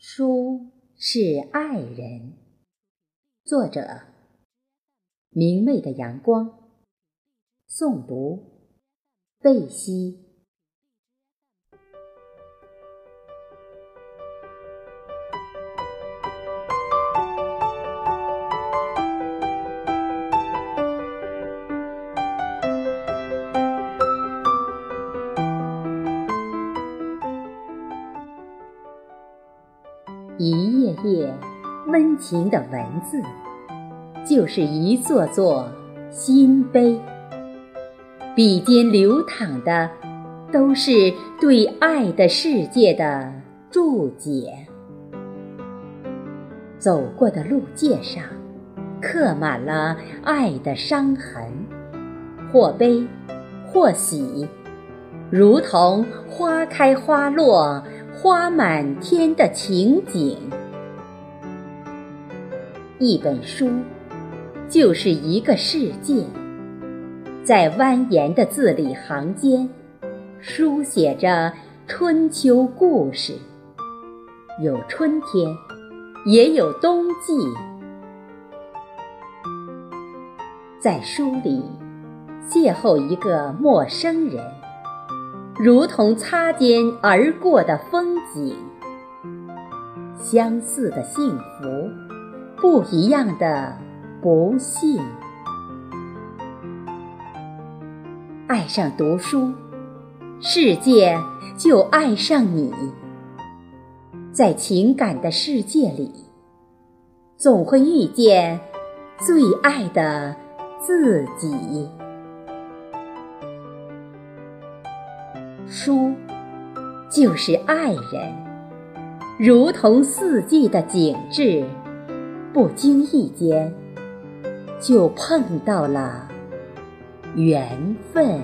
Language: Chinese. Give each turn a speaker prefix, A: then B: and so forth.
A: 书是爱人。作者：明媚的阳光。诵读：贝西。一页页温情的文字，就是一座座心碑。笔尖流淌的，都是对爱的世界的注解。走过的路界上，刻满了爱的伤痕，或悲，或喜，如同花开花落。花满天的情景，一本书就是一个世界，在蜿蜒的字里行间，书写着春秋故事。有春天，也有冬季，在书里邂逅一个陌生人。如同擦肩而过的风景，相似的幸福，不一样的不幸。爱上读书，世界就爱上你。在情感的世界里，总会遇见最爱的自己。书就是爱人，如同四季的景致，不经意间就碰到了缘分。